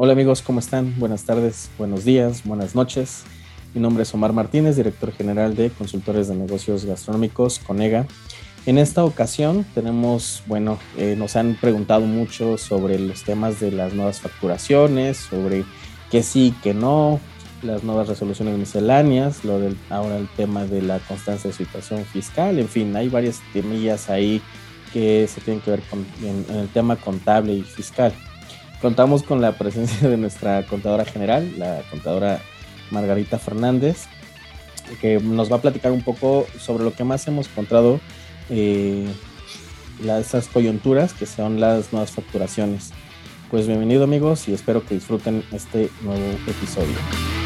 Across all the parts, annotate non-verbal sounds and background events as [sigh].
Hola amigos, ¿cómo están? Buenas tardes, buenos días, buenas noches. Mi nombre es Omar Martínez, director general de Consultores de Negocios Gastronómicos, Conega. En esta ocasión tenemos, bueno, eh, nos han preguntado mucho sobre los temas de las nuevas facturaciones, sobre qué sí, qué no, las nuevas resoluciones misceláneas, lo del, ahora el tema de la constancia de situación fiscal, en fin, hay varias temillas ahí que se tienen que ver con el tema contable y fiscal. Contamos con la presencia de nuestra contadora general, la contadora Margarita Fernández, que nos va a platicar un poco sobre lo que más hemos encontrado, eh, esas coyunturas que son las nuevas facturaciones. Pues bienvenido amigos y espero que disfruten este nuevo episodio.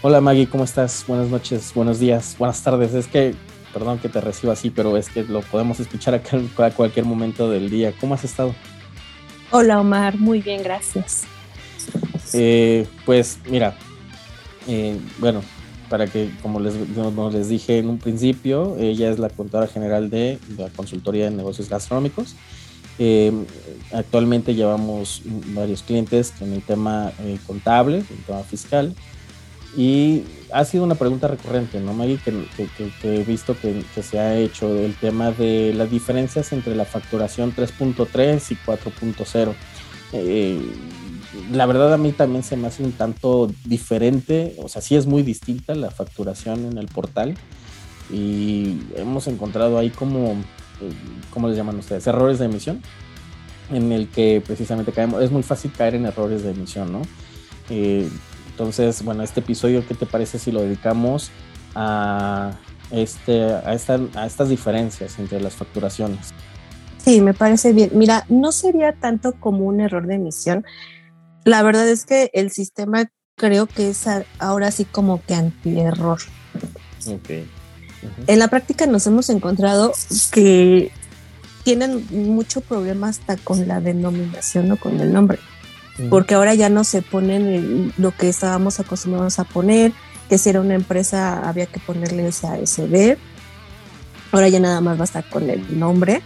Hola Maggie, ¿cómo estás? Buenas noches, buenos días, buenas tardes. Es que, perdón que te reciba así, pero es que lo podemos escuchar acá a cualquier momento del día. ¿Cómo has estado? Hola Omar, muy bien, gracias. Eh, pues mira, eh, bueno, para que, como les, les dije en un principio, ella es la contadora general de la consultoría de negocios gastronómicos. Eh, actualmente llevamos varios clientes en el tema contable, en el tema fiscal, y ha sido una pregunta recurrente, ¿no, Maggie? Que, he visto que, se ha hecho el tema de las diferencias entre la facturación 3.3 y 4.0. Eh, la verdad a mí también se me hace un tanto diferente, o sea, sí es muy distinta la facturación en el portal y hemos encontrado ahí como, eh, ¿cómo les llaman ustedes? Errores de emisión, en el que precisamente caemos, es muy fácil caer en errores de emisión, ¿no? Eh, entonces, bueno, este episodio, ¿qué te parece si lo dedicamos a, este, a, a estas diferencias entre las facturaciones? Sí, me parece bien. Mira, no sería tanto como un error de emisión. La verdad es que el sistema creo que es ahora sí como que anti-error. Ok. En la práctica nos hemos encontrado que tienen mucho problema hasta con la denominación o con el nombre porque ahora ya no se ponen lo que estábamos acostumbrados a poner, que si era una empresa había que ponerle esa ASB, ahora ya nada más basta con el nombre,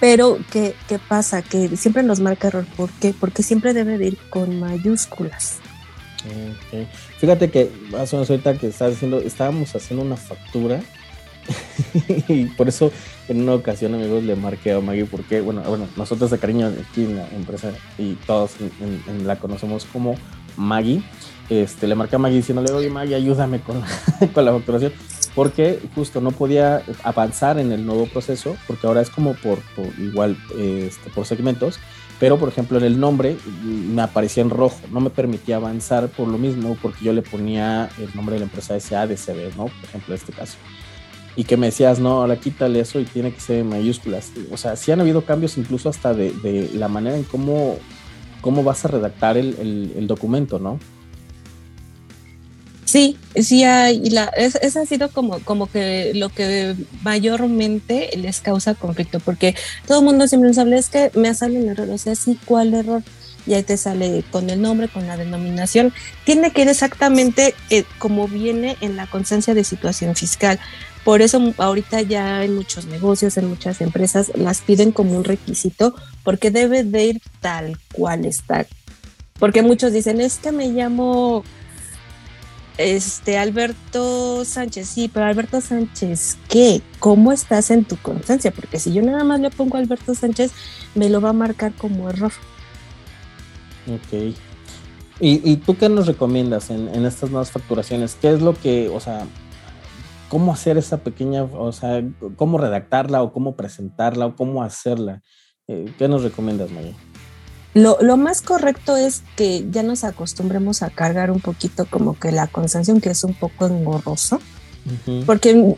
pero ¿qué, ¿qué, pasa? Que siempre nos marca error, ¿por qué? Porque siempre debe de ir con mayúsculas. Fíjate que hace una ahorita que estaba diciendo, estábamos haciendo una factura [laughs] y por eso en una ocasión, amigos, le marqué a Maggie porque, bueno, bueno, nosotros de cariño aquí en la empresa y todos la conocemos como Maggie. Este, le marqué a Maggie diciéndole, oye Maggie, ayúdame con la, [laughs] con la facturación, porque justo no podía avanzar en el nuevo proceso, porque ahora es como por, igual, este, por segmentos, pero por ejemplo en el nombre me aparecía en rojo, no me permitía avanzar por lo mismo, porque yo le ponía el nombre de la empresa SADCB, ¿no? Por ejemplo, en este caso y que me decías, no, ahora quítale eso y tiene que ser en mayúsculas. O sea, sí han habido cambios incluso hasta de, la manera en cómo, cómo vas a redactar el, documento, ¿no? Sí, sí hay, la, es, ha sido como, como que lo que mayormente les causa conflicto, porque todo el mundo siempre nos habla, es que me sale un error, o sea, sí, ¿cuál error? y ahí te sale con el nombre, con la denominación. Tiene que ir exactamente eh, como viene en la constancia de situación fiscal. Por eso ahorita ya en muchos negocios, en muchas empresas, las piden como un requisito porque debe de ir tal cual está. Porque muchos dicen, es que me llamo este Alberto Sánchez, sí, pero Alberto Sánchez, ¿qué? ¿Cómo estás en tu constancia? Porque si yo nada más le pongo Alberto Sánchez, me lo va a marcar como error. Ok. ¿Y, tú qué nos recomiendas en, en, estas nuevas facturaciones? ¿Qué es lo que, o sea, cómo hacer esa pequeña, o sea, cómo redactarla o cómo presentarla o cómo hacerla. Eh, ¿Qué nos recomiendas, Maya? Lo, más correcto es que ya nos acostumbremos a cargar un poquito como que la constancia, que es un poco engorroso, porque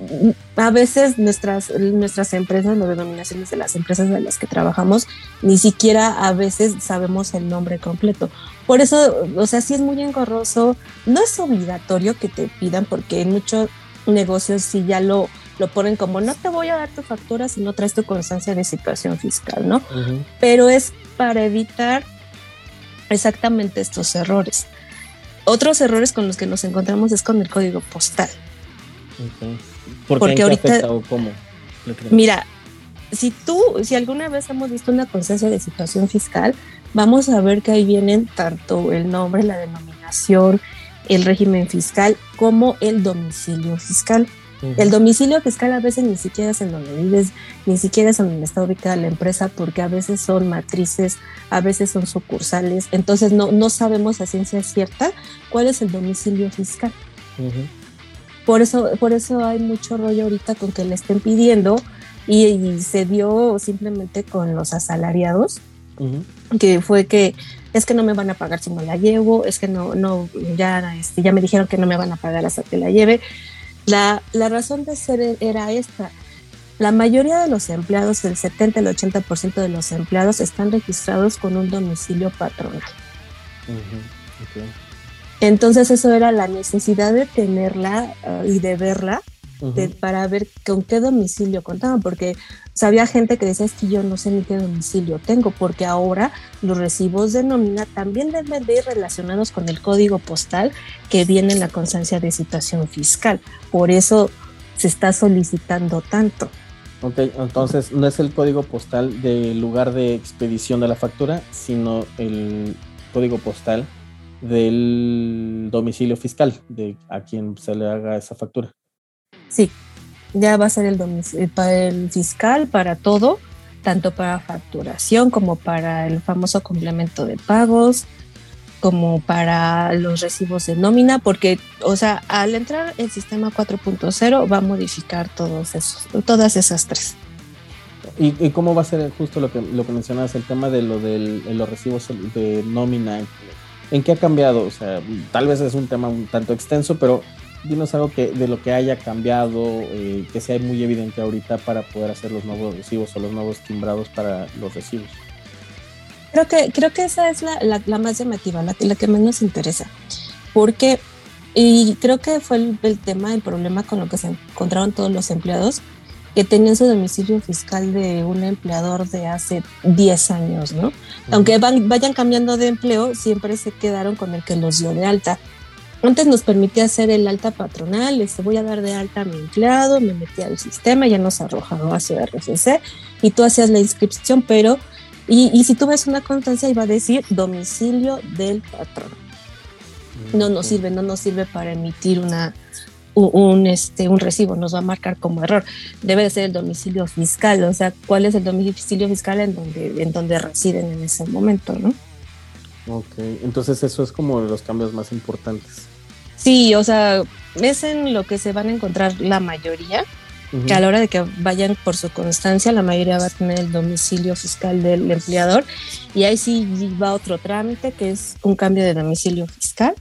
a veces nuestras, nuestras empresas, las denominaciones de las empresas de las que trabajamos, ni siquiera a veces sabemos el nombre completo. Por eso, o sea, sí es muy engorroso, no es obligatorio que te pidan, porque en muchos negocios si ya lo, lo ponen como no te voy a dar tu factura si no traes tu constancia de situación fiscal, ¿no? Pero es para evitar exactamente estos errores. Otros errores con los que nos encontramos es con el código postal. Porque ahorita... cómo? Mira, si tú, si alguna vez hemos visto una constancia de situación fiscal, vamos a ver que ahí vienen tanto el nombre, la denominación, el régimen fiscal, como el domicilio fiscal. El domicilio fiscal a veces ni siquiera es en donde vives, ni siquiera es en donde está ubicada la empresa, porque a veces son matrices, a veces son sucursales, entonces no, no sabemos a ciencia cierta cuál es el domicilio fiscal. Por eso, por eso hay mucho rollo ahorita con que le estén pidiendo y, se dio simplemente con los asalariados, que fue que es que no me van a pagar si no la llevo, es que no, no, ya, este, ya me dijeron que no me van a pagar hasta que la lleve. La, la razón de ser era esta. La mayoría de los empleados, el 70, el 80% de los empleados están registrados con un domicilio patronal. Entonces eso era la necesidad de tenerla uh, y de verla para ver con qué domicilio contaban, porque sabía gente que decía es que yo no sé ni qué domicilio tengo, porque ahora los recibos de nómina también deben de ir relacionados con el código postal que viene en la constancia de situación fiscal. Por eso se está solicitando tanto. Ok, entonces no es el código postal del lugar de expedición de la factura, sino el código postal del domicilio fiscal de a quien se le haga esa factura. Sí, ya va a ser el el fiscal para todo, tanto para facturación como para el famoso complemento de pagos, como para los recibos de nómina, porque, o sea, al entrar el sistema 4.0 va a modificar todos esos, todas esas tres. ¿Y, cómo va a ser justo lo que, lo que mencionabas, el tema de lo de los recibos de nómina? ¿En qué ha cambiado? O sea, tal vez es un tema un tanto extenso, pero dinos algo que de lo que haya cambiado, eh, que sea muy evidente ahorita para poder hacer los nuevos recibos o los nuevos timbrados para los recibos. Creo que, creo que esa es la, la, más llamativa, la, la, que más nos interesa, porque, y creo que fue el, el, tema, el problema con lo que se encontraron todos los empleados, que tenían su domicilio fiscal de un empleador de hace 10 años, ¿no? Aunque van, vayan cambiando de empleo, siempre se quedaron con el que los dio de alta. Antes nos permitía hacer el alta patronal, les voy a dar de alta a mi empleado, me metí al sistema, ya nos arrojaba a su RFC y tú hacías la inscripción, pero, y, y si tú ves una constancia, iba a decir domicilio del patrón. No nos sirve, no nos sirve para emitir una, un, este, un recibo, nos va a marcar como error. Debe de ser el domicilio fiscal, o sea, cuál es el domicilio fiscal en donde, en donde residen en ese momento, ¿no? Ok, entonces eso es como los cambios más importantes. Sí, o sea, es en lo que se van a encontrar la mayoría, que a la hora de que vayan por su constancia, la mayoría va a tener el domicilio fiscal del empleador y ahí sí va otro trámite que es un cambio de domicilio fiscal.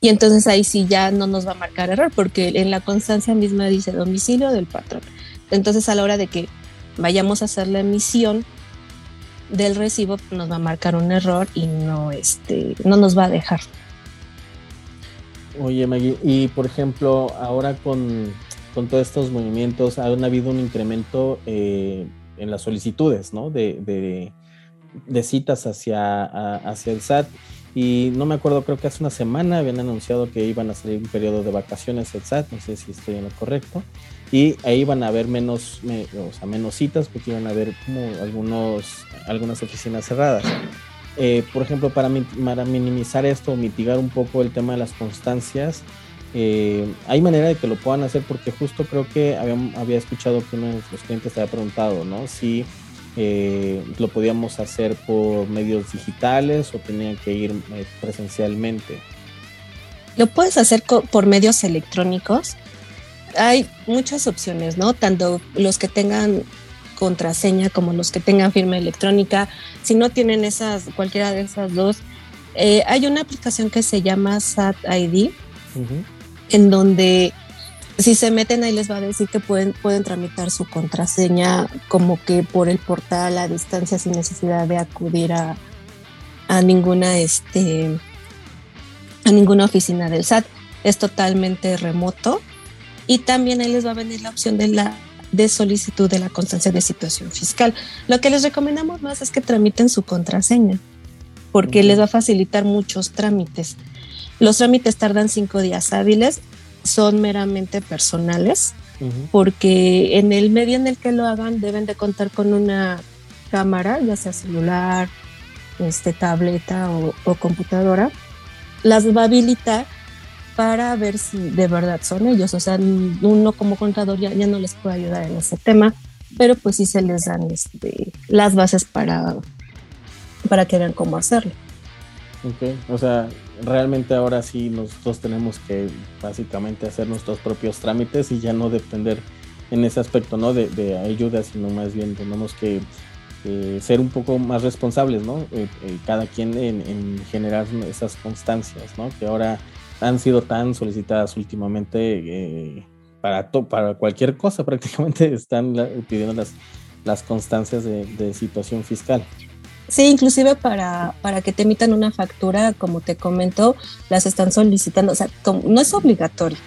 Y entonces ahí sí ya no nos va a marcar error porque en la constancia misma dice domicilio del patrón. Entonces a la hora de que vayamos a hacer la emisión del recibo nos va a marcar un error y no este no nos va a dejar Oye, Maggie, y por ejemplo, ahora con, todos estos movimientos, ha habido un incremento eh, en las solicitudes, ¿no? De, citas hacia, hacia el SAT. Y no me acuerdo, creo que hace una semana habían anunciado que iban a salir un periodo de vacaciones el SAT, no sé si estoy en lo correcto. Y ahí iban a haber menos, o sea, menos citas porque iban a haber como algunos, algunas oficinas cerradas. Eh, por ejemplo, para, minimizar esto, mitigar un poco el tema de las constancias, eh, hay manera de que lo puedan hacer porque justo creo que había, escuchado que uno de los clientes te había preguntado, ¿no? Si eh, lo podíamos hacer por medios digitales o tenían que ir presencialmente. Lo puedes hacer por medios electrónicos. Hay muchas opciones, ¿no? Tanto los que tengan contraseña como los que tengan firma electrónica. Si no tienen esas, cualquiera de esas dos, eh, hay una aplicación que se llama SAT ID, en donde si se meten ahí les va a decir que pueden, pueden tramitar su contraseña como que por el portal a distancia sin necesidad de acudir a, a ninguna este a ninguna oficina del SAT. Es totalmente remoto. Y también ahí les va a venir la opción de la de solicitud de la constancia de situación fiscal. Lo que les recomendamos más es que tramiten su contraseña, porque les va a facilitar muchos trámites. Los trámites tardan cinco días hábiles, son meramente personales, porque en el medio en el que lo hagan deben de contar con una cámara, ya sea celular, este, tableta o, computadora, las va a habilitar para ver si de verdad son ellos. O sea, uno como contador ya, ya no les puede ayudar en ese tema, pero pues sí se les dan este, las bases para, para que vean cómo hacerlo. Ok, o sea, realmente ahora sí nosotros tenemos que básicamente hacer nuestros propios trámites y ya no depender en ese aspecto, ¿no? De, de ayuda, sino más bien tenemos que eh, ser un poco más responsables, ¿no? Eh, eh, cada quien en, generar esas constancias, ¿no? Que ahora han sido tan solicitadas últimamente para, para cualquier cosa, [laughs] prácticamente están pidiendo las, las constancias de situación fiscal. Sí, inclusive para, para que te emitan una factura, como te comento, las están solicitando. O sea, no es obligatorio,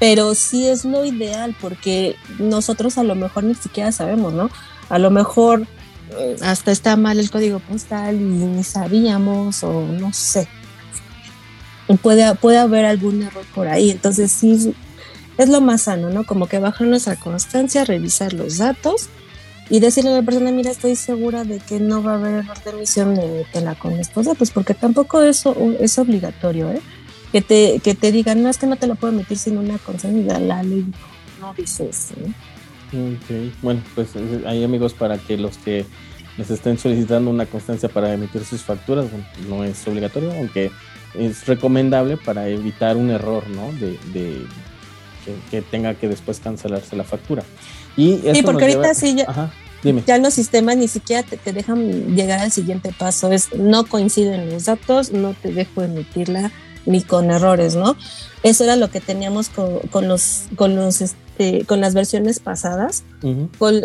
pero sí es lo ideal porque nosotros a lo mejor ni siquiera sabemos, ¿no? A lo mejor eh, hasta está mal el código postal y ni sabíamos o no sé. Puede, puede haber algún error por ahí. Entonces sí, es lo más sano, ¿no? Como que bajar nuestra constancia, revisar los datos y decirle a la persona, mira, estoy segura de que no va a haber error de emisión de la con esposa, pues porque tampoco eso es obligatorio, ¿eh? Que te, que te digan, no, es que no te lo puedo emitir sin una constancia, la ley no, dice eso, Ok, bueno, pues hay amigos para que los que les estén solicitando una constancia para emitir sus facturas, no es obligatorio, aunque es recomendable para evitar un error, ¿no? De, de que tenga que después cancelarse la factura sí, porque ahorita sí ya, los sistemas ni siquiera te, dejan llegar al siguiente paso, es no coinciden los datos, no te dejo emitirla ni con errores, ¿no? Eso era lo que teníamos con, los, con los este, con las versiones pasadas,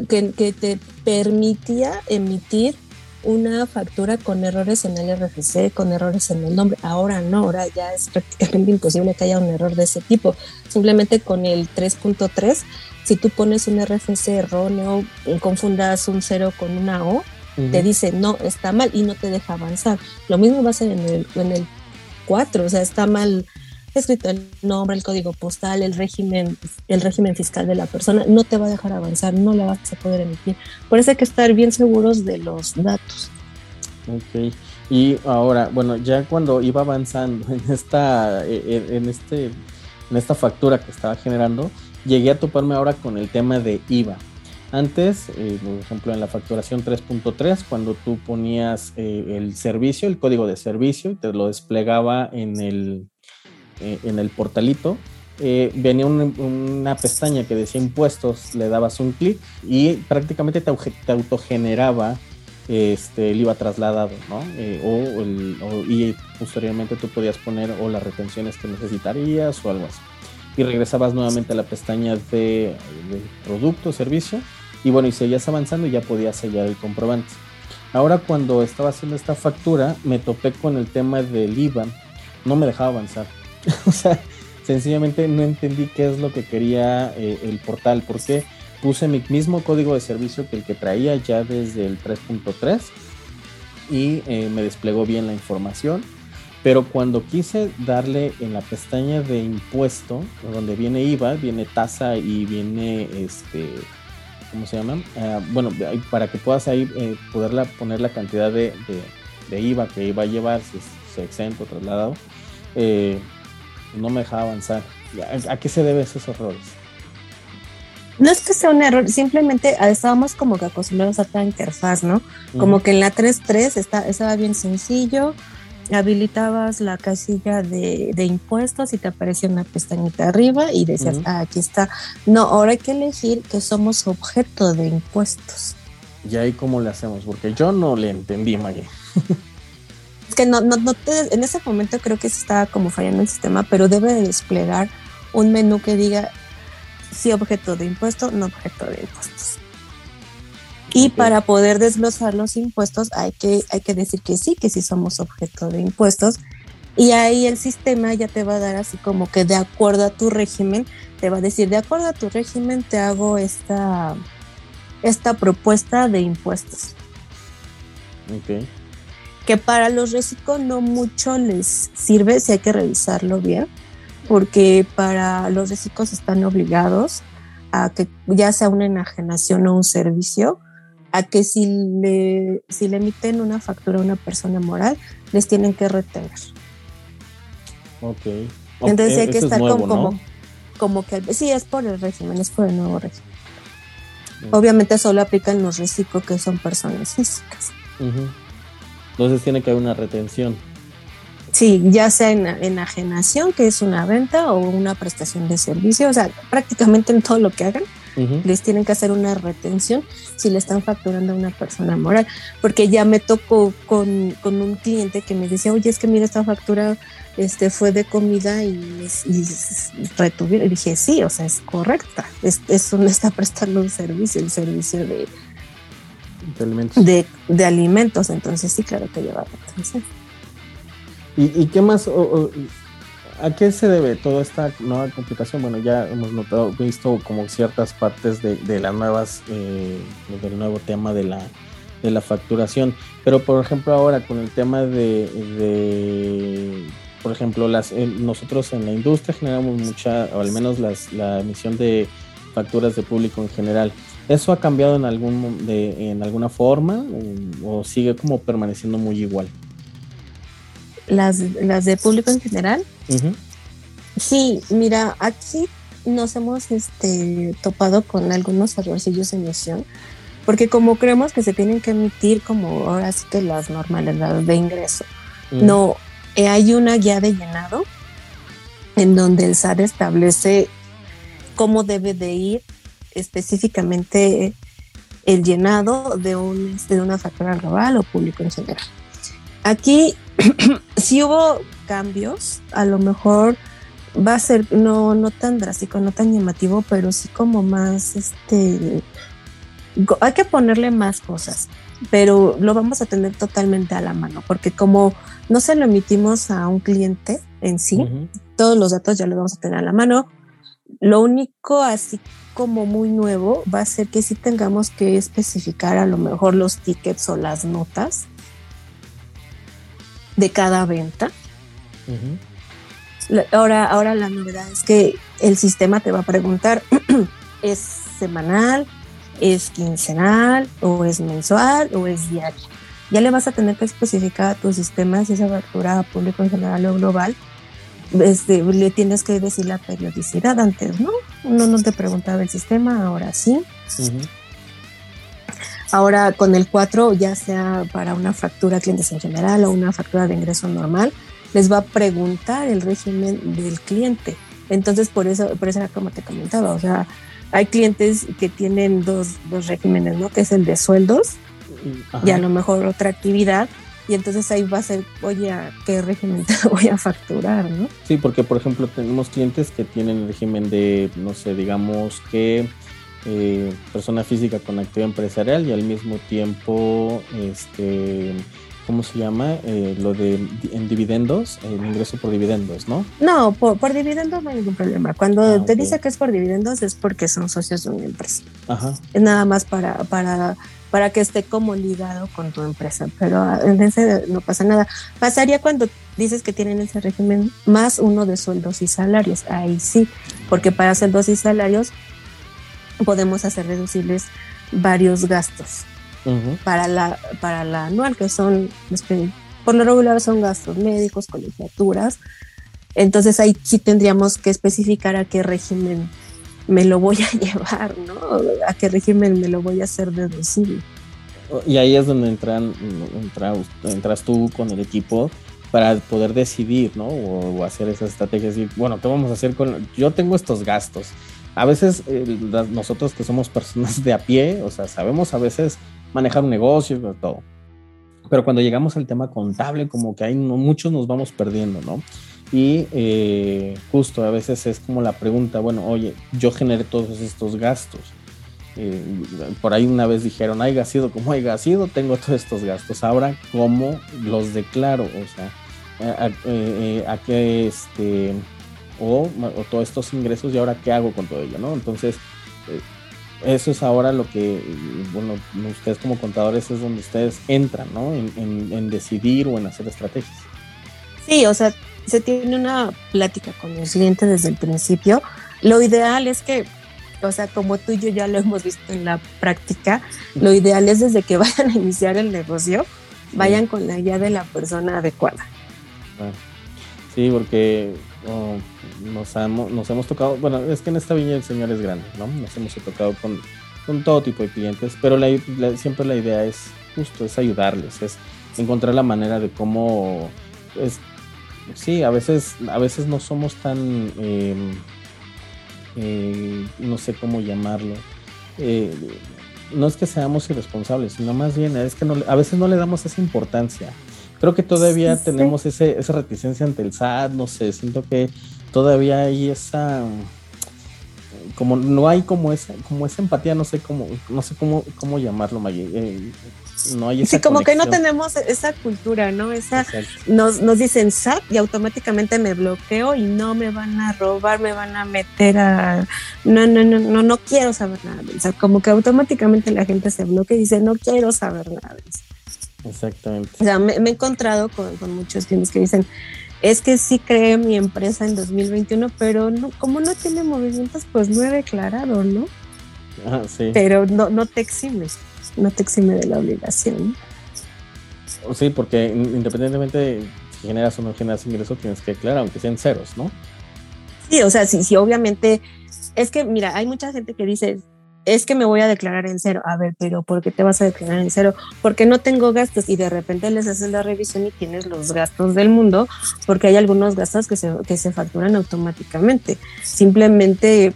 que, te permitía emitir una factura con errores en el RFC, con errores en el nombre. Ahora no, ahora ya es prácticamente [laughs] imposible que haya un error de ese tipo. Simplemente con el 3.3 si tú pones un RFC erróneo, confundas un cero con una O, te dice no, está mal y no te deja avanzar. Lo mismo va a ser en el, en el 4, o sea, está mal escrito el nombre, el código postal, el régimen, el régimen fiscal de la persona, no te va a dejar avanzar, no la vas a poder emitir. Por eso hay que estar bien seguros de los datos. Ok. Y ahora, bueno, ya cuando iba avanzando en esta, en este, en esta factura que estaba generando, llegué a toparme ahora con el tema de IVA. Antes, eh, por ejemplo, en la facturación 3.3, cuando tú ponías eh, el servicio, el código de servicio, te lo desplegaba en el, eh, en el portalito, venía una pestaña que decía impuestos, le dabas un clic y prácticamente te, autogeneraba este, el IVA trasladado, ¿no? o, y posteriormente tú podías poner o las retenciones que necesitarías o algo así y regresabas nuevamente a la pestaña de, producto, servicio y bueno, y seguías avanzando y ya podías sellar el comprobante. Ahora cuando estaba haciendo esta factura me topé con el tema del IVA, no me dejaba avanzar. [laughs] o sea, sencillamente no entendí qué es lo que quería eh, el portal, porque puse mi mismo código de servicio que el que traía ya desde el 3.3 y eh, me desplegó bien la información pero cuando quise darle en la pestaña de impuesto, donde viene IVA, viene tasa y viene este, ¿cómo se llama? Ah, bueno, para que puedas ahí eh, poderla poner la cantidad de, IVA que iba a llevar, si se exento, trasladado, no me dejaba avanzar. ¿A, qué se deben esos errores? No es que sea un error, simplemente estábamos como que acostumbrados a esta interfaz, ¿no? Como que en la 3.3 está, estaba bien sencillo, habilitabas la casilla de, impuestos y te aparecía una pestañita arriba y decías, ah, aquí está. No, ahora hay que elegir que somos objeto de impuestos. ¿Y ahí cómo le hacemos? Porque yo no le entendí, Maggie. [laughs] es que no, no, no te, en ese momento creo que se estaba como fallando el sistema, pero debe de desplegar un menú que diga sí objeto de impuesto, no objeto de impuestos. Y para poder desglosar los impuestos hay que, hay que decir que sí, que sí somos objeto de impuestos. Y ahí el sistema ya te va a dar así como que de acuerdo a tu régimen, te va a decir, de acuerdo a tu régimen te hago esta, esta propuesta de impuestos. Okay. Que para los reciclos no mucho les sirve, si hay que revisarlo bien, porque para los reciclos están obligados a que ya sea una enajenación o un servicio, a que si le, si le emiten una factura a una persona moral, les tienen que retener. Ok. Entonces hay que estar como, como, que, sí, es por el régimen, es por el nuevo régimen. Obviamente solo aplican los reciclos que son personas físicas. Entonces tiene que haber una retención. Sí, ya sea en enajenación, que es una venta o una prestación de servicio, o sea, prácticamente en todo lo que hagan, les tienen que hacer una retención si le están facturando a una persona moral. Porque ya me tocó con, con un cliente que me decía, oye, es que mira, esta factura este, fue de comida y, y, retuvieron. Y dije, sí, o sea, es correcta. Es, eso no [laughs] está prestando un servicio, el servicio de, de alimentos. De, alimentos. Entonces, sí, claro que lleva retención. ¿Y, qué más? ¿A qué se debe toda esta nueva complicación? Bueno, ya hemos notado, visto como ciertas partes de, las nuevas, eh, del nuevo tema de la, de la facturación, pero por ejemplo ahora con el tema de, por ejemplo, las, nosotros en la industria generamos mucha, o al menos las, la emisión de facturas de público en general. ¿Eso ha cambiado en, algún, de, en alguna forma o, sigue como permaneciendo muy igual? Las, las de público en general. Sí, mira, aquí nos hemos este, topado con algunos errorcillos de emisión, porque como creemos que se tienen que emitir como ahora sí que las normalidades de ingreso, no, eh, hay una guía de llenado en donde el SAT establece cómo debe de ir específicamente el llenado de, un, de una factura global o público en general. Aquí [clears throat] si hubo cambios, a lo mejor va a ser no, no tan drástico, no tan llamativo, pero sí como más, este, hay que ponerle más cosas, pero lo vamos a tener totalmente a la mano, porque como no se lo emitimos a un cliente en sí, todos los datos ya los vamos a tener a la mano. Lo único así como muy nuevo va a ser que sí tengamos que especificar a lo mejor los tickets o las notas de cada venta. ahora, ahora la novedad es que el sistema te va a preguntar, [clears throat] ¿es semanal, es quincenal, o es mensual, o es diario? Ya le vas a tener que especificar a tu sistema si esa factura público en general o global. Este, le tienes que decir la periodicidad antes, ¿no? Uno no te preguntaba el sistema, ahora sí. Ahora con el 4, ya sea para una factura clientes en general o una factura de ingreso normal, les va a preguntar el régimen del cliente. Entonces, por eso, por eso era como te comentaba, o sea, hay clientes que tienen dos, dos regímenes, ¿no? Que es el de sueldos y a lo mejor otra actividad. Y entonces ahí va a ser, oye, ¿a qué régimen te [laughs] voy a facturar, no? Sí, porque por ejemplo tenemos clientes que tienen el régimen de, no sé, digamos que eh, persona física con actividad empresarial y al mismo tiempo, este, ¿cómo se llama? Eh, lo de en dividendos, el ingreso por dividendos, ¿no? No, por, dividendos no hay ningún problema. Cuando ah, te dice que es por dividendos es porque son socios de una empresa. Ajá. Es nada más para, para, para que esté como ligado con tu empresa, pero en ese no pasa nada. Pasaría cuando dices que tienen ese régimen más uno de sueldos y salarios. Ahí sí, porque para sueldos y salarios podemos hacer reducibles varios gastos para, la, para la anual, que son, por lo regular son gastos médicos, colegiaturas. Entonces ahí sí tendríamos que especificar a qué régimen me lo voy a [laughs] llevar, ¿no? A qué régimen me lo voy a hacer deducible. Y ahí es donde entran, entras tú con el equipo para poder decidir, ¿no? O, hacer esas estrategias. Y bueno, ¿qué vamos a hacer con.? Yo tengo estos gastos a veces nosotros que somos personas de a pie, o sea, sabemos a veces manejar un negocio y todo. Pero cuando llegamos al tema contable, como que hay muchos nos vamos perdiendo, ¿no? Y eh, justo a veces es como la pregunta, bueno, oye, yo generé todos estos gastos. Eh, por ahí una vez dijeron, haya sido como haya sido, tengo todos estos gastos. Ahora, ¿cómo los declaro? O sea, a, eh, a qué este, o, todos estos ingresos y ahora qué hago con todo ello, ¿no? Entonces, eso es ahora lo que, bueno, ustedes como contadores es donde ustedes entran, ¿no? En, decidir o en hacer estrategias. Sí, o sea, se tiene una plática con el cliente desde el principio. Lo ideal es que o sea, como tú y yo ya lo hemos visto en la práctica, lo ideal es desde que [laughs] vayan a iniciar el negocio, vayan con la guía de la persona adecuada. Sí, porque oh, nos, nos hemos tocado, bueno, es que en esta viña el Señor es grande, ¿no? Nos hemos tocado con, con todo tipo de clientes, pero siempre la idea es justo, es ayudarles, es encontrar la manera de cómo, pues, sí, a veces, a veces no somos tan, em, eh, no sé cómo llamarlo, eh, no es que seamos irresponsables, sino más bien es que a veces no le damos esa importancia. Creo que todavía tenemos Ese, esa reticencia ante el SAT, no sé, siento que todavía hay esa como no hay como esa como esa empatía no sé cómo no sé cómo cómo llamarlo Maggie eh, no hay esa sí como que no tenemos esa cultura no esa nos, nos dicen SAT y automáticamente me bloqueo y no me van a robar me van a meter a no no no no no quiero saber nada o sea como que automáticamente la gente se bloquea y dice no quiero saber nada exactamente. O sea me, he encontrado con, con muchos clientes que dicen es que sí creé mi empresa en 2021, pero no, como no tiene movimientos, pues no he declarado, ¿no? Ah, sí. Pero no, no te exime, no te exime de la obligación. Sí, porque independientemente de si generas o no generas ingreso, tienes que declarar, aunque sean ceros, ¿no? Sí, o sea, sí, sí, obviamente. Es que, mira, hay mucha gente que dice, es que me voy a declarar en cero. A ver, pero ¿por qué te vas a declarar en cero? Porque no tengo gastos y de repente les haces la revisión y tienes los gastos del mundo, porque hay algunos gastos que se, que se facturan automáticamente. Simplemente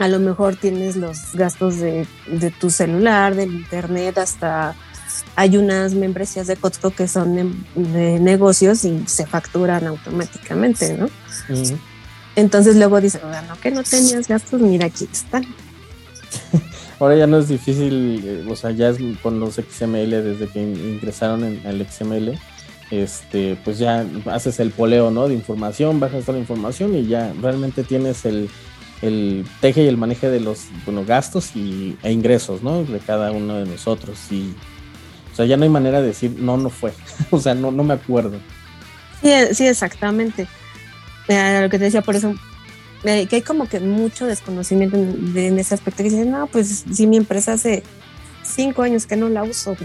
a lo mejor tienes los gastos de, de tu celular, del internet, hasta hay unas membresías de Costco que son de, negocios y se facturan automáticamente, ¿no? Entonces luego dicen, no, que no tenías gastos, mira, aquí están. [laughs] Ahora ya no es difícil, eh, o sea, ya es con los XML desde que ingresaron en el XML, este, pues ya haces el poleo, ¿no? De información, bajas toda la información y ya realmente tienes el, el teje y el manejo de los bueno, gastos y, e ingresos, ¿no? De cada uno de nosotros. Y, o sea, ya no hay manera de decir, no, no fue. [laughs] o sea, no, no me acuerdo. Sí, sí exactamente. lo que te decía, por eso que hay como que mucho desconocimiento en, ese aspecto. Que dicen, no, pues si mi empresa hace cinco años que no la uso,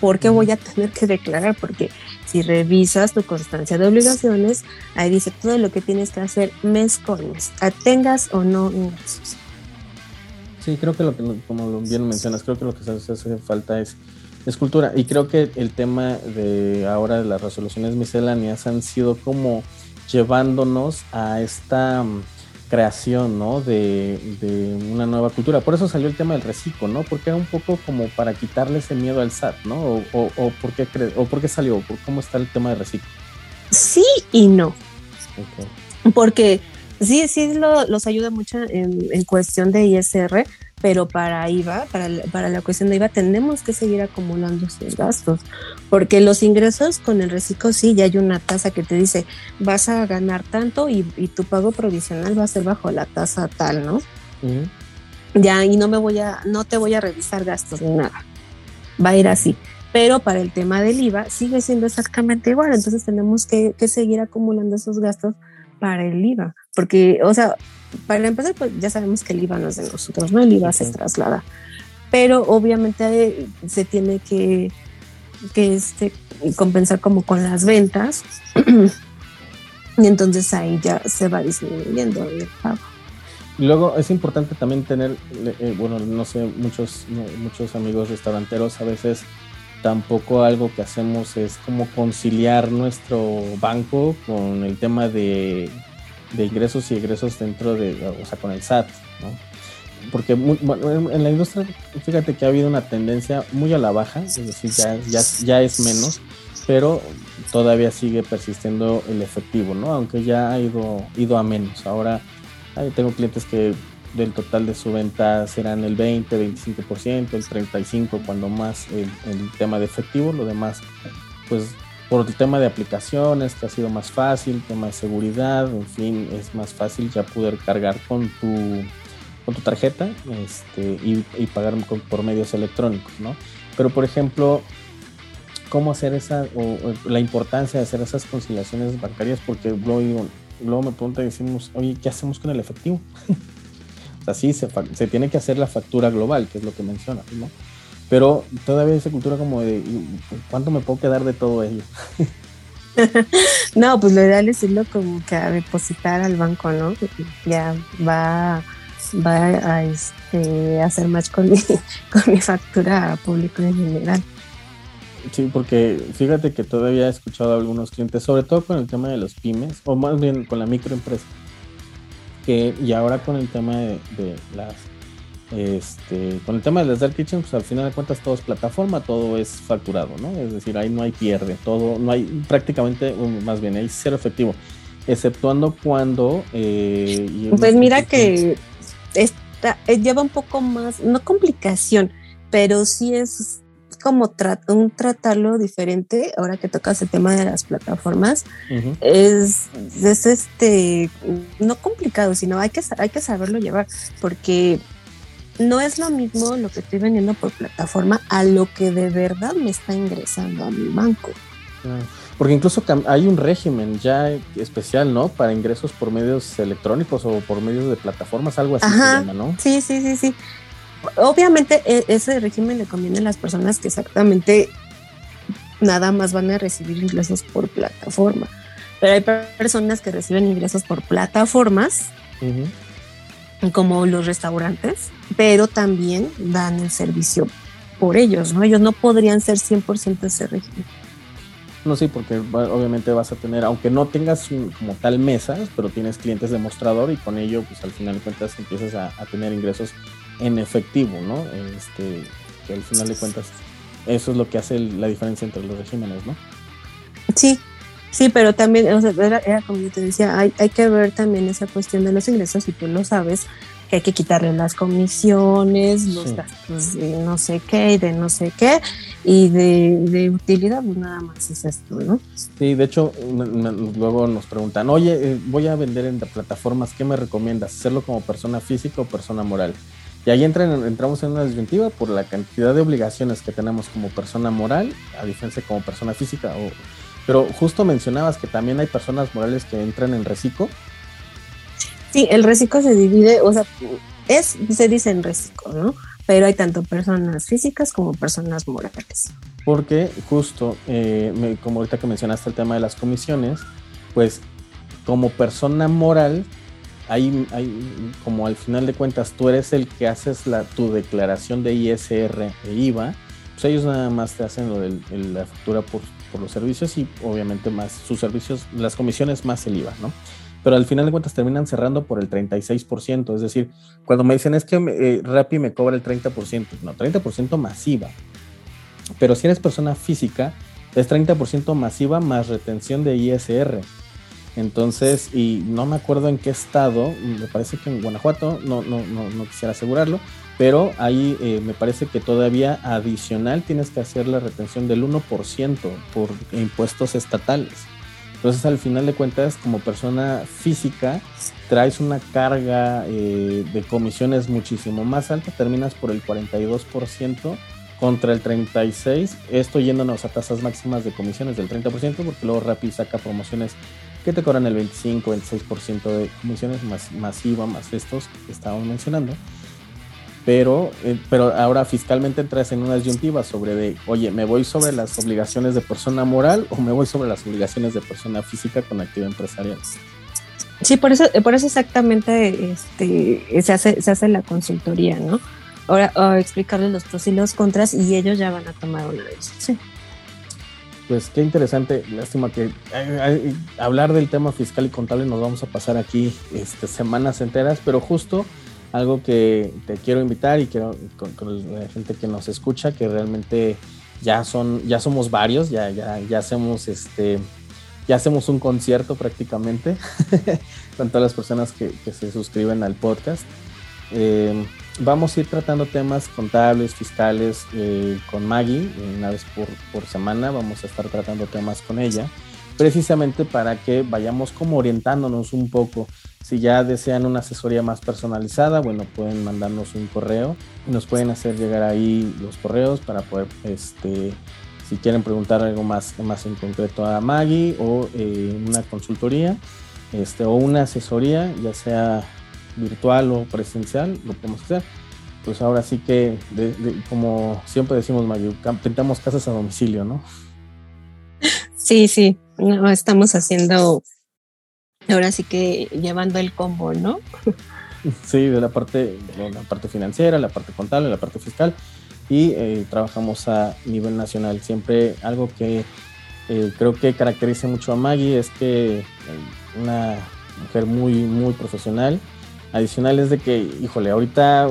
¿por qué voy a tener que declarar? Porque si revisas tu constancia de obligaciones, ahí dice todo lo que tienes que hacer mes con mes, tengas o no ingresos. Sí, creo que lo que, como bien mencionas, creo que lo que hace falta es, es cultura. Y creo que el tema de ahora de las resoluciones misceláneas han sido como llevándonos a esta creación, ¿no? De, una nueva cultura. Por eso salió el tema del reciclo, ¿no? Porque era un poco como para quitarle ese miedo al SAT, ¿no? O, o, por, qué o por qué salió, ¿cómo está el tema del reciclo? Sí y no. Porque sí, sí los ayuda mucho en, en cuestión de ISR, pero para IVA, para, para la cuestión de IVA, tenemos que seguir acumulando esos gastos, porque los ingresos con el reciclo sí, ya hay una tasa que te dice, vas a ganar tanto y, tu pago provisional va a ser bajo la tasa tal, ¿no? Ya, y no me voy a, no te voy a revisar gastos ni nada, va a ir así. Pero para el tema del IVA sigue siendo exactamente igual, entonces tenemos que, que seguir acumulando esos gastos para el IVA, porque, o sea, para empezar, pues ya sabemos que el IVA no es de nosotros, ¿no? El IVA se traslada. Pero obviamente se tiene que, que este, compensar como con las ventas. [clears throat] y entonces ahí ya se va disminuyendo el pago. Luego es importante también tener, eh, bueno, no sé, muchos, muchos amigos restauranteros a veces tampoco algo que hacemos es como conciliar nuestro banco con el tema de de ingresos y egresos dentro de, o sea, con el SAT, ¿no? Porque en la industria, fíjate que ha habido una tendencia muy a la baja, es decir, ya, ya, ya es menos, pero todavía sigue persistiendo el efectivo, ¿no? Aunque ya ha ido, ido a menos. Ahora tengo clientes que del total de su venta serán el 20, 25%, el 35% cuando más el, el tema de efectivo, lo demás pues por el tema de aplicaciones, que ha sido más fácil, tema de seguridad, en fin, es más fácil ya poder cargar con tu, con tu tarjeta este, y, pagar por medios electrónicos, ¿no? Pero, por ejemplo, cómo hacer esa, o, la importancia de hacer esas conciliaciones bancarias, porque luego, luego me preguntan y decimos, oye, ¿qué hacemos con el efectivo? [laughs] O sea, sí, se, se tiene que hacer la factura global, que es lo que mencionas, ¿no? Pero todavía esa cultura como de, ¿cuánto me puedo quedar de todo ello? [laughs] no, pues lo ideal es irlo como que a depositar al banco, ¿no? Ya va, va a este, hacer más con [laughs] mi, con mi factura público en general. Sí, porque fíjate que todavía he escuchado a algunos clientes, sobre todo con el tema de los pymes, o más bien con la microempresa, que y ahora con el tema de, las, este, con el tema de las dark kitchen, pues al final de cuentas todo es plataforma, todo es facturado, ¿no? Es decir, ahí no hay pierde, todo, no hay prácticamente, más bien, hay cero efectivo, exceptuando cuando... Eh, pues mira que está, eh, lleva un poco más, no complicación, pero sí es como un tratarlo diferente, ahora que tocas el tema de las plataformas, es, es este, no complicado, sino hay que, hay que saberlo llevar, porque no es lo mismo lo que estoy vendiendo por plataforma a lo que de verdad me está ingresando a mi banco. Porque incluso hay un régimen ya especial, ¿no? Para ingresos por medios electrónicos o por medios de plataformas, algo así se llama, ¿no? Sí, sí, sí, sí. Obviamente e, ese régimen le conviene a las personas que exactamente nada más van a recibir ingresos por plataforma. Pero hay personas que reciben ingresos por plataformas, como los restaurantes, pero también dan el servicio por ellos, ¿no? Ellos no podrían ser 100% ese régimen. No, sí, porque obviamente vas a tener, aunque no tengas como tal mesas, pero tienes clientes de mostrador y con ello, pues al final de cuentas empiezas a, a tener ingresos en efectivo, ¿no? Este, que al final de cuentas eso es lo que hace la diferencia entre los regímenes, ¿no? Sí, sí, pero también, o sea, era, como yo te decía, hay, hay que ver también esa cuestión de los ingresos, y tú lo sabes, que hay que quitarle las comisiones, los gastos de no sé qué y de no sé qué, y de, utilidad, pues nada más es esto, ¿no? Sí, de hecho, luego nos preguntan, oye, eh, voy a vender en plataformas, ¿qué me recomiendas? ¿Hacerlo como persona física o persona moral? Y ahí entramos en una disyuntiva por la cantidad de obligaciones que tenemos como persona moral, a diferencia como persona física. Pero justo mencionabas que también hay personas morales que entran en reciclo. Sí, el reciclo se divide, o sea, es, se dice en reciclo, ¿no? Pero hay tanto personas físicas como personas morales. Porque justo, eh, como ahorita que mencionaste el tema de las comisiones, pues como persona moral hay, hay, como al final de cuentas tú eres el que haces la, tu declaración de ISR e IVA, pues ellos nada más te hacen lo de la factura por, por, los servicios y obviamente más sus servicios, las comisiones más el IVA, ¿no? Pero al final de cuentas terminan cerrando por el 36%, es decir, cuando me dicen es que eh, Rappi me cobra el 30%, no, 30% masiva. Pero si eres persona física, es 30% masiva más retención de ISR. Entonces, y no me acuerdo en qué estado, me parece que en Guanajuato, no, no, no, no quisiera asegurarlo, pero ahí eh, me parece que todavía adicional tienes que hacer la retención del 1% por impuestos estatales. Entonces, al final de cuentas, como persona física, traes una carga eh, de comisiones muchísimo más alta, terminas por el 42% contra el 36%, esto yéndonos a tasas máximas de comisiones del 30%, porque luego Rappi saca promociones que te cobran el 25, 26% de comisiones más, masiva, más estos que estábamos mencionando. Pero, eh, pero ahora fiscalmente entras en una disyuntiva sobre de, oye, ¿me voy sobre las obligaciones de persona moral o me voy sobre las obligaciones de persona física con actividad empresarial? Sí, por eso, por eso exactamente este, se, hace, se hace la consultoría, ¿no? Ahora, explicarles los pros y los contras y ellos ya van a tomar una decisión pues qué interesante, lástima que hablar del tema fiscal y contable nos vamos a pasar aquí este, semanas enteras, pero justo algo que te quiero invitar y quiero con, la gente que nos escucha, que realmente ya son, ya somos varios, ya, ya, ya hacemos este, ya hacemos un concierto prácticamente [laughs] con todas las personas que, se suscriben al podcast. Eh, vamos a ir tratando temas contables, fiscales eh, con Maggie, una vez por, semana vamos a estar tratando temas con ella, precisamente para que vayamos como orientándonos un poco. Si ya desean una asesoría más personalizada, bueno, pueden mandarnos un correo, nos pueden hacer llegar ahí los correos para poder, este, si quieren preguntar algo más, más en concreto a Maggie o eh, una consultoría, este, o una asesoría, ya sea virtual o presencial, lo podemos hacer. Pues ahora sí que, como siempre decimos, Mayu, pintamos casas a domicilio, ¿no? Sí, sí, no, estamos haciendo, ahora sí que llevando el combo, ¿no? [laughs] Sí, de la parte, la parte financiera, la parte contable, la parte fiscal y eh, trabajamos a nivel nacional. Siempre algo que eh, creo que caracteriza mucho a Maggie es que eh, una mujer muy, muy profesional. Adicional es de que, híjole, ahorita,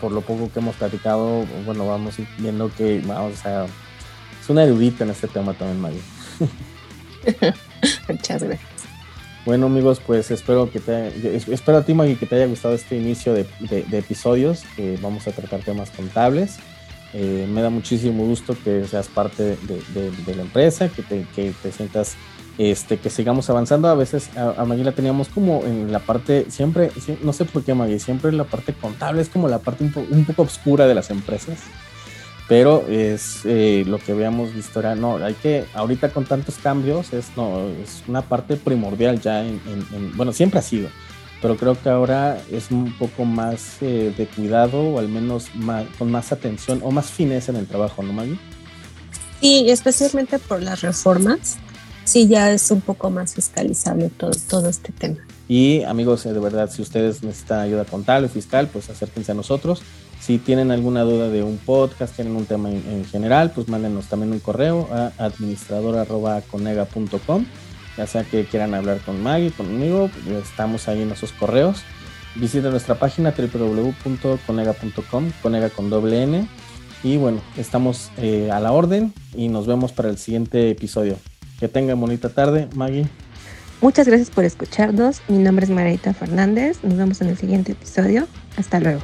por lo poco que hemos platicado, bueno, vamos viendo que, vamos a, es una erudita en este tema también, Maggie. [laughs] Muchas gracias. Bueno amigos, pues espero que te espero a ti Maggie que te haya gustado este inicio de, episodios que vamos a tratar temas contables. Eh, me da muchísimo gusto que seas parte de, la empresa, que te, que te, sientas, este, que sigamos avanzando. A veces a, Maggie la teníamos como en la parte, siempre, no sé por qué Maggie, siempre en la parte contable es como la parte un, un poco oscura de las empresas pero es eh, lo que habíamos visto era, no, hay que, ahorita con tantos cambios, es, no, es una parte primordial ya, en, bueno, siempre ha sido, pero creo que ahora es un poco más eh, de cuidado o al menos con más atención o más fineza en el trabajo, ¿no, Maggie? Sí, especialmente por las reformas, sí, ya es un poco más fiscalizable todo, todo este tema. Y amigos, eh, de verdad, si ustedes necesitan ayuda contable, fiscal, pues acérquense a nosotros. Si tienen alguna duda de un podcast, tienen un tema en, general, pues mándenos también un correo a administrador.conega.com. Ya sea que quieran hablar con Maggie, conmigo, estamos ahí en esos correos. Visiten nuestra página www.conega.com, conega con doble N. Y bueno, estamos eh, a la orden y nos vemos para el siguiente episodio. Que tengan bonita tarde, Maggie. Muchas gracias por escucharnos. Mi nombre es Marita Fernández. Nos vemos en el siguiente episodio. Hasta luego.